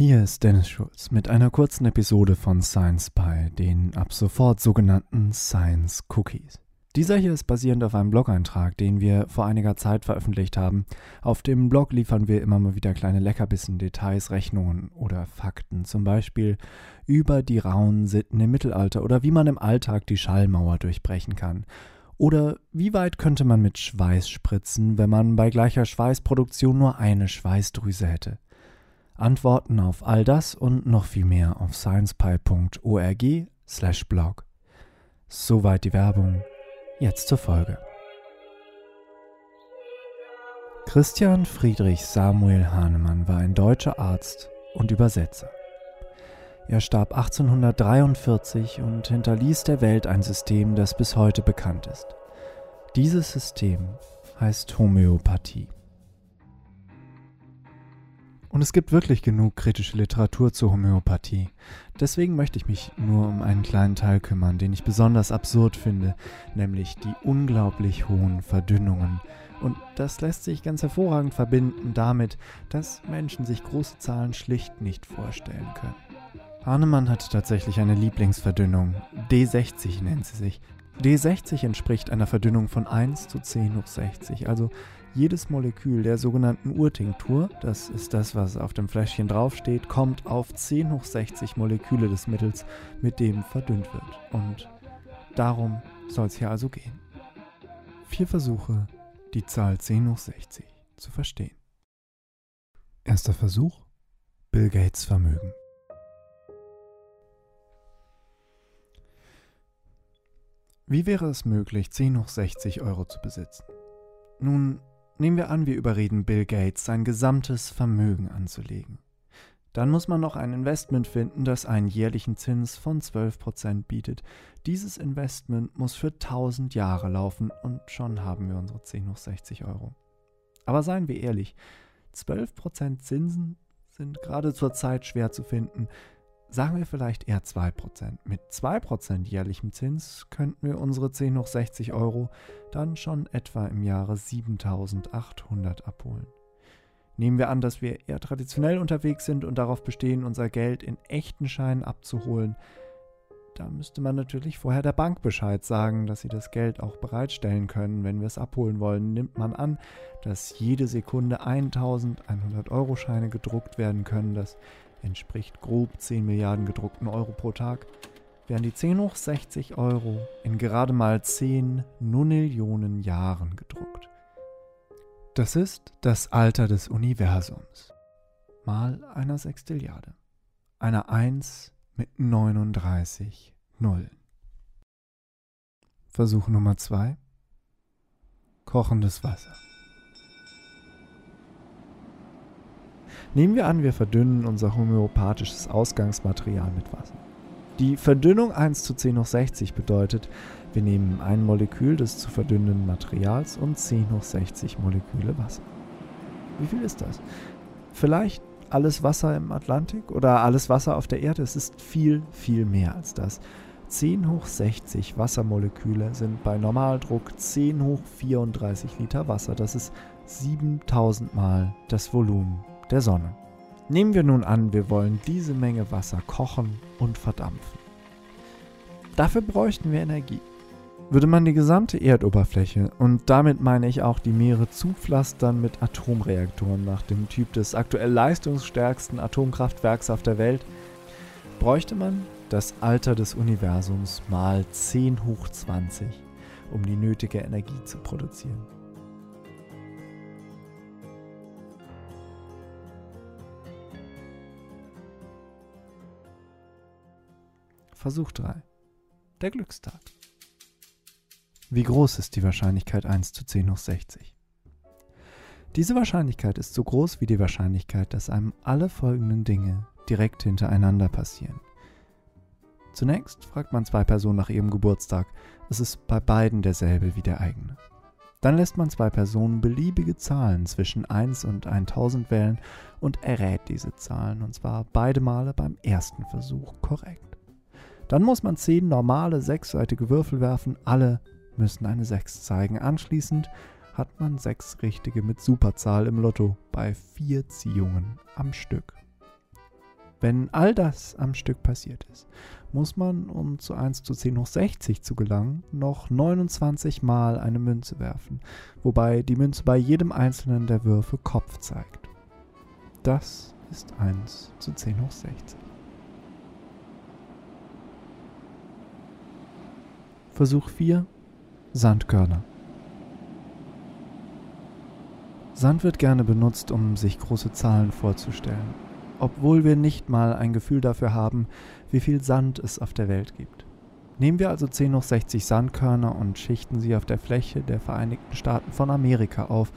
Hier ist Dennis Schulz mit einer kurzen Episode von Science Pie, den ab sofort sogenannten Science Cookies. Dieser hier ist basierend auf einem Blog-Eintrag, den wir vor einiger Zeit veröffentlicht haben. Auf dem Blog liefern wir immer mal wieder kleine Leckerbissen, Details, Rechnungen oder Fakten, zum Beispiel über die rauen Sitten im Mittelalter oder wie man im Alltag die Schallmauer durchbrechen kann. Oder wie weit könnte man mit Schweiß spritzen, wenn man bei gleicher Schweißproduktion nur eine Schweißdrüse hätte? Antworten auf all das und noch viel mehr auf sciencepie.org/blog. Soweit die Werbung. Jetzt zur Folge. Christian Friedrich Samuel Hahnemann war ein deutscher Arzt und Übersetzer. Er starb 1843 und hinterließ der Welt ein System, das bis heute bekannt ist. Dieses System heißt Homöopathie. Und es gibt wirklich genug kritische Literatur zur Homöopathie. Deswegen möchte ich mich nur um einen kleinen Teil kümmern, den ich besonders absurd finde, nämlich die unglaublich hohen Verdünnungen. Und das lässt sich ganz hervorragend verbinden damit, dass Menschen sich große Zahlen schlicht nicht vorstellen können. Hahnemann hat tatsächlich eine Lieblingsverdünnung. D60 nennt sie sich. D60 entspricht einer Verdünnung von 1 zu 10 hoch 60, also jedes Molekül der sogenannten Urtinktur, das ist das, was auf dem Fläschchen draufsteht, kommt auf 10 hoch 60 Moleküle des Mittels, mit dem verdünnt wird. Und darum soll es hier also gehen. Vier Versuche, die Zahl 10 hoch 60 zu verstehen. Erster Versuch, Bill Gates Vermögen. Wie wäre es möglich, 10 hoch 60 Euro zu besitzen? Nun, Nehmen wir an, wir überreden Bill Gates, sein gesamtes Vermögen anzulegen. Dann muss man noch ein Investment finden, das einen jährlichen Zins von 12% bietet. Dieses Investment muss für 1000 Jahre laufen und schon haben wir unsere 10 hoch 60 Euro. Aber seien wir ehrlich, 12% Zinsen sind gerade zur Zeit schwer zu finden sagen wir vielleicht eher 2%. Mit 2% jährlichem Zins könnten wir unsere 10 hoch 60 Euro dann schon etwa im Jahre 7800 abholen. Nehmen wir an, dass wir eher traditionell unterwegs sind und darauf bestehen, unser Geld in echten Scheinen abzuholen. Da müsste man natürlich vorher der Bank Bescheid sagen, dass sie das Geld auch bereitstellen können, wenn wir es abholen wollen. Nimmt man an, dass jede Sekunde 1100 Euro Scheine gedruckt werden können, dass entspricht grob 10 Milliarden gedruckten Euro pro Tag, wären die 10 hoch 60 Euro in gerade mal 10 Nonillionen Jahren gedruckt. Das ist das Alter des Universums mal einer Sextilliarde, einer 1 mit 39 Nullen. Versuch Nummer 2. Kochendes Wasser. Nehmen wir an, wir verdünnen unser homöopathisches Ausgangsmaterial mit Wasser. Die Verdünnung 1 zu 10 hoch 60 bedeutet, wir nehmen ein Molekül des zu verdünnenden Materials und 10 hoch 60 Moleküle Wasser. Wie viel ist das? Vielleicht alles Wasser im Atlantik oder alles Wasser auf der Erde? Es ist viel, viel mehr als das. 10 hoch 60 Wassermoleküle sind bei Normaldruck 10 hoch 34 Liter Wasser. Das ist 7000 Mal das Volumen der Sonne. Nehmen wir nun an, wir wollen diese Menge Wasser kochen und verdampfen. Dafür bräuchten wir Energie. Würde man die gesamte Erdoberfläche, und damit meine ich auch die Meere, zupflastern mit Atomreaktoren nach dem Typ des aktuell leistungsstärksten Atomkraftwerks auf der Welt, bräuchte man das Alter des Universums mal 10 hoch 20, um die nötige Energie zu produzieren. Versuch 3. Der Glückstag. Wie groß ist die Wahrscheinlichkeit 1 zu 10 hoch 60? Diese Wahrscheinlichkeit ist so groß wie die Wahrscheinlichkeit, dass einem alle folgenden Dinge direkt hintereinander passieren. Zunächst fragt man zwei Personen nach ihrem Geburtstag. Es ist bei beiden derselbe wie der eigene. Dann lässt man zwei Personen beliebige Zahlen zwischen 1 und 1000 wählen und errät diese Zahlen, und zwar beide Male beim ersten Versuch korrekt. Dann muss man zehn normale sechsseitige Würfel werfen, alle müssen eine 6 zeigen. Anschließend hat man sechs richtige mit Superzahl im Lotto bei vier Ziehungen am Stück. Wenn all das am Stück passiert ist, muss man, um zu 1 zu 10 hoch 60 zu gelangen, noch 29 Mal eine Münze werfen, wobei die Münze bei jedem einzelnen der Würfe Kopf zeigt. Das ist 1 zu 10 hoch 60. Versuch 4 Sandkörner. Sand wird gerne benutzt, um sich große Zahlen vorzustellen, obwohl wir nicht mal ein Gefühl dafür haben, wie viel Sand es auf der Welt gibt. Nehmen wir also 10 hoch 60 Sandkörner und schichten sie auf der Fläche der Vereinigten Staaten von Amerika auf.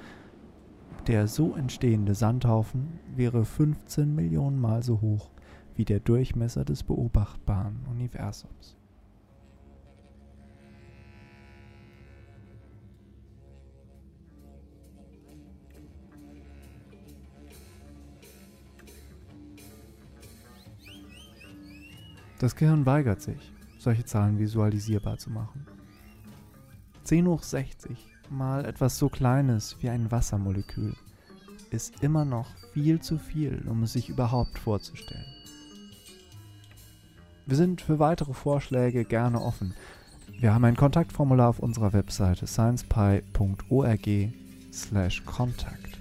Der so entstehende Sandhaufen wäre 15 Millionen Mal so hoch wie der Durchmesser des beobachtbaren Universums. Das Gehirn weigert sich, solche Zahlen visualisierbar zu machen. 10 hoch 60 mal etwas so Kleines wie ein Wassermolekül ist immer noch viel zu viel, um es sich überhaupt vorzustellen. Wir sind für weitere Vorschläge gerne offen. Wir haben ein Kontaktformular auf unserer Webseite sciencepie.org/contact.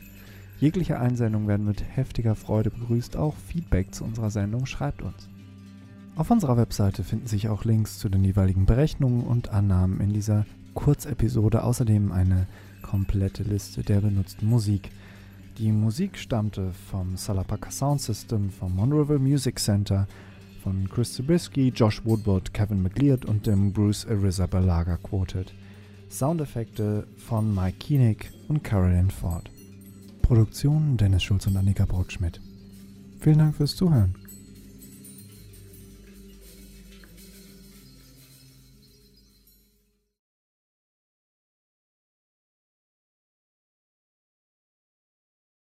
Jegliche Einsendungen werden mit heftiger Freude begrüßt. Auch Feedback zu unserer Sendung schreibt uns. Auf unserer Webseite finden sich auch Links zu den jeweiligen Berechnungen und Annahmen in dieser Kurzepisode, außerdem eine komplette Liste der benutzten Musik. Die Musik stammte vom Salapaka Sound System, vom Monroeville Music Center, von Chris Zabriskie, Josh Woodward, Kevin McLeod und dem Bruce Ariza Balaga Quartet. Soundeffekte von Mike Kienig und Carolyn Ford. Produktion Dennis Schulz und Annika Brockschmidt. Vielen Dank fürs Zuhören.